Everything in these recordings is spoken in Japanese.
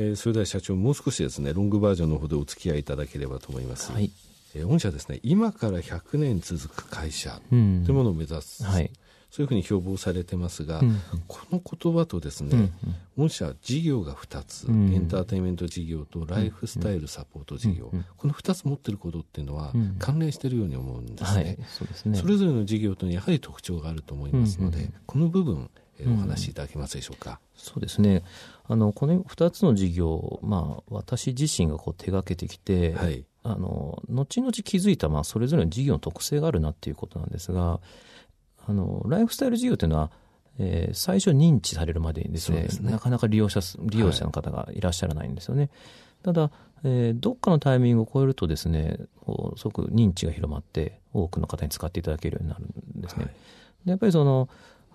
えー、それでは社長もう少しですねロングバージョンのほどお付き合いいただければと思います、はい。えー、御社ですね今から100年続く会社というものを目指す、はい、そういうふうに標榜されてますが、うん、この言葉とですね、うん、御社事業が2つ、うん、エンターテインメント事業とライフスタイルサポート事業、この2つ持ってることっていうのは関連しているように思うんですね。はい、そうですね。それぞれの事業とやはり特徴があると思いますので、この部分お話しいただけますでしょうか？そうですねあのこの2つの事業、まあ、私自身がこう手がけてきて、はい、あの後々気づいた、まあ、それぞれの事業の特性があるなっていうことなんですがあのライフスタイル事業というのは、えー、最初認知されるまでにですね、ね、なかなか利用者利用者の方がいらっしゃらないんですよね。はい、ただ、えー、どっかのタイミングを超えるとですねすごく認知が広まって多くの方に使っていただけるようになるんですね。はい、でやっぱりその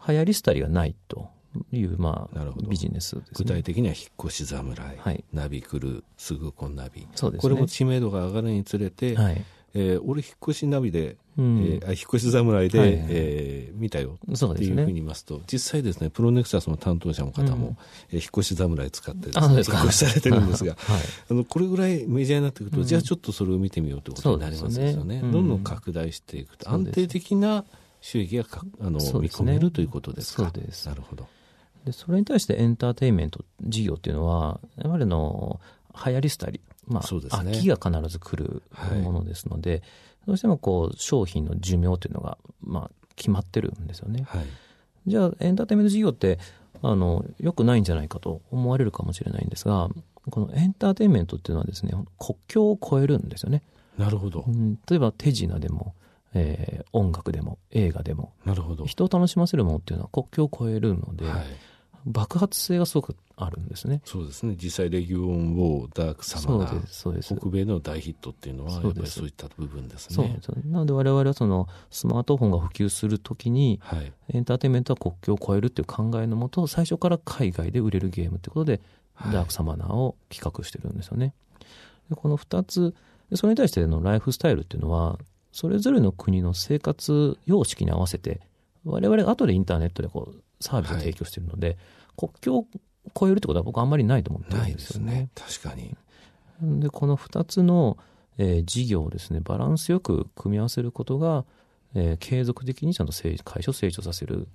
流行り廃りがないという、まあ、ビジネス、ね、具体的には引っ越し侍、はい、ナビ来るすぐこんナビ。そうです、ね、これも知名度が上がるにつれて、はい。えー、俺引っ越しナビで、うん、えー、引っ越し侍で、はいはい、えー、見たよ。っていうふうに言いますと、ね、実際ですねプロネクサスの担当者の方も、うん、えー、引っ越し侍使ってですね、引っ越しされてるんですが、はい、あのこれぐらいメジャーになってくると、うん、じゃあちょっとそれを見てみようということになりますよね、ね、どんどん拡大していくと安定的な収益があの、ね、見込めるということですか？そうです。なるほど。でそれに対してエンターテインメント事業っていうのはやはりの流行り廃りまあ、ね、秋が必ず来るものですので、はい、どうしてもこう商品の寿命というのが、まあ、決まってるんですよね。はい、じゃあエンターテインメント事業ってあのよくないんじゃないかと思われるかもしれないんですがこのエンターテインメントっていうのはですね国境を越えるんですよね。なるほど、うん、例えば手品でも、えー、音楽でも映画でも。なるほど。人を楽しませるものっていうのは国境を越えるので、はい、爆発性がすごくあるんですね。そうですね。実際レギオン・ウォー、ダークサマー。そうです北米の大ヒットっていうのは、やっぱりそういった部分ですね。そうなので我々はそのスマートフォンが普及するときに、はい、エンターテインメントは国境を越えるっていう考えのもと、最初から海外で売れるゲームってことで、はい、ダークサマナーを企画してるんですよね。でこの2つ、それに対してのライフスタイルっていうのは、それぞれの国の生活様式に合わせて、我々が後でインターネットでこうサービスを提供しているので、はい国境を越えるってことは僕あんまりないと思ってるんですよね。ね確かに。で、この2つの、えー、事業をですね、バランスよく組み合わせることが、えー、継続的にちゃんと会社を成長させる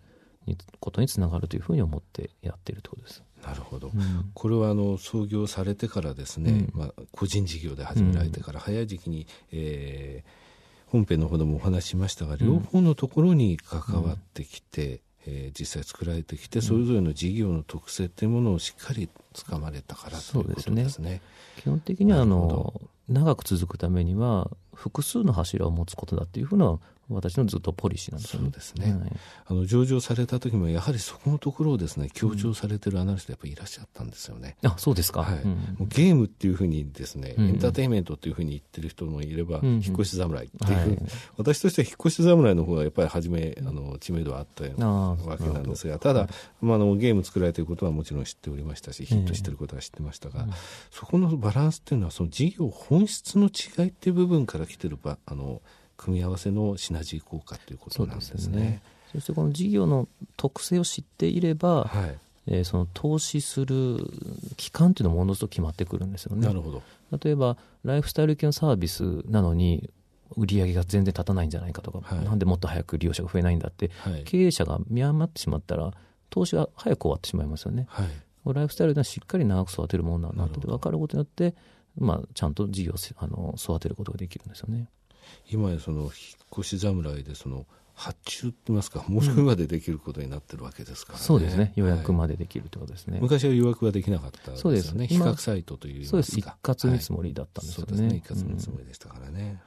ことにつながるというふうに思ってやっているということです。なるほど、うん、これはあの創業されてからですね、うん、まあ、個人事業で始められてから早い時期に、えー、本編のほどもお話ししましたが、両方のところに関わってきて、えー、実際作られてきて、それぞれの事業の特性というものをしっかりつかまれたからということですね。ね。基本的にはあの長く続くためには複数の柱を持つことだっていうふうな私のずっとポリシーなんですよね。そうですね。はい、あの上場された時もやはりそこのところをですね強調されてるアナリストやっぱりいらっしゃったんですよね。あそうですか。はい。うん、もうゲームっていうふうにですね、うん、エンターテインメントっていうふうに言ってる人もいれば、うん、引っ越し侍っていうはい、私としては引っ越し侍の方がやっぱり初めあの知名度はあったわけなんですが、ただ、まあ、あのゲーム作られていることはもちろん知っておりましたしヒットしていることは知ってましたが、そこのバランスっていうのはその事業本質の違いっていう部分から来てるばあの組み合わせのシナジー効果ということなんですね。そ、ね、してこの事業の特性を知っていれば、はい、えー、その投資する期間というのもおのずと決まってくるんですよね。なるほど例えばライフスタイル系のサービスなのに売り上げが全然立たないんじゃないかとか、はい、なんでもっと早く利用者が増えないんだって、はい、経営者が見余ってしまったら投資が早く終わってしまいますよね。はい、ライフスタイルではしっかり長く育てるものなんだって分かることによって、まあ、ちゃんと事業をあの育てることができるんですよね。今やその引っ越し侍でその発注って言いますか申し込みまでできることになってるわけですから、ね。うん、そうですね。予約までできるということですね、はい、昔は予約はできなかったですよね。そうです。比較サイトというそうです。一括見積もりだったんですよね、はい、そうですね。一括見積もりでしたからね、ほどね。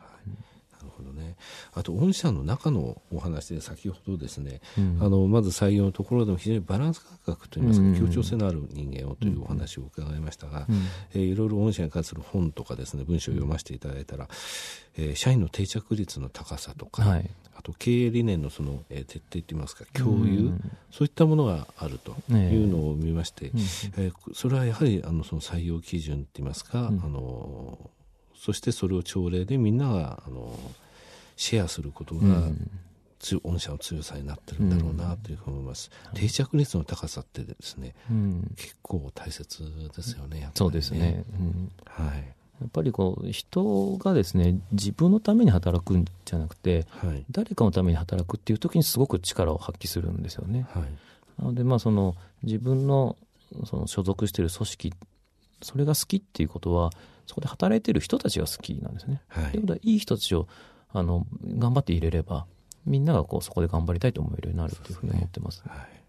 あと、御社の中のお話で先ほどですね、うん、あの、まず採用のところでも非常にバランス感覚といいますか、協調性のある人間をというお話を伺いましたが、うん、えー、いろいろ御社に関する本とかですね、文章を読ませていただいたら、えー、社員の定着率の高さとか、はい、あと経営理念のその、えー、徹底といいますか共有、うん、そういったものがあるというのを見まして、えー、それはやはりあのその採用基準といいますか、あのそしてそれを朝礼でみんながあのシェアすることが御社の強さになってるんだろうなというふうに思います、うん、定着率の高さってですね、うん、結構大切ですよね、ね、そうですね、うん、はい。やっぱりこう人がですね自分のために働くんじゃなくて、はい、誰かのために働くっていう時にすごく力を発揮するんですよね。はい、なのでまあその自分のその所属している組織それが好きっていうことはそこで働いてる人たちが好きなんですね。はい、ということはいい人たちをあの頑張って入れればみんながこうそこで頑張りたいと思えるようになるというふうに思ってます。はい。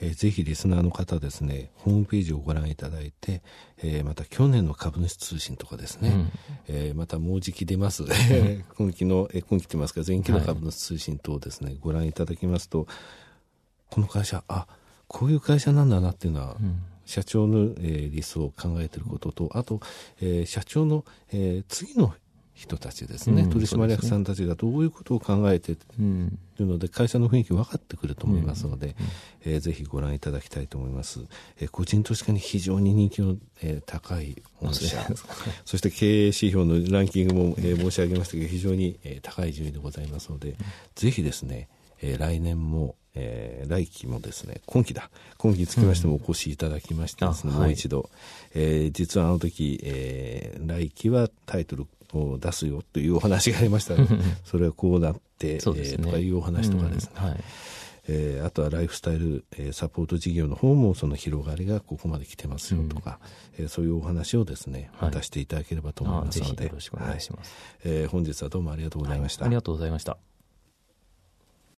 えー、ぜひリスナーの方ですね、ホームページをご覧いただいて、えー、また去年の株主通信とかですね、うん、えー、またもうじき出ます、今期の、えー、今期ってますか、前期の株主通信等ですね、はい、ご覧いただきますと、この会社、あ、こういう会社なんだなっていうのは、うん。社長の、えー、理想を考えていることと、あと、えー、社長の、えー、次の人たちですね、うん、取締役さんたちがどういうことを考えているので、会社の雰囲気分かってくると思いますので、うん、えー、ぜひご覧いただきたいと思います。えー、個人投資家に非常に人気の、えー、高い御社、そして経営指標のランキングも、えー、申し上げましたけど、非常に、えー、高い順位でございますので、うん、ぜひですね、えー、来年も、えー、来期もですね、今期だ。今期につきましてもお越しいただきましてですね、うん、もう一度、はい、えー、実はあの時、えー、来期はタイトルを出すよというお話がありましたので、それはこうなって、ね、えー、とかいうお話とかですね、うん、はい。えー、あとはライフスタイル、えー、サポート事業の方もその広がりがここまで来てますよとか、うん、えー、そういうお話をですね、はい、出していただければと思いますので、よろしくお願いします、はい、えー、本日はどうもありがとうございました、はい、ありがとうございました。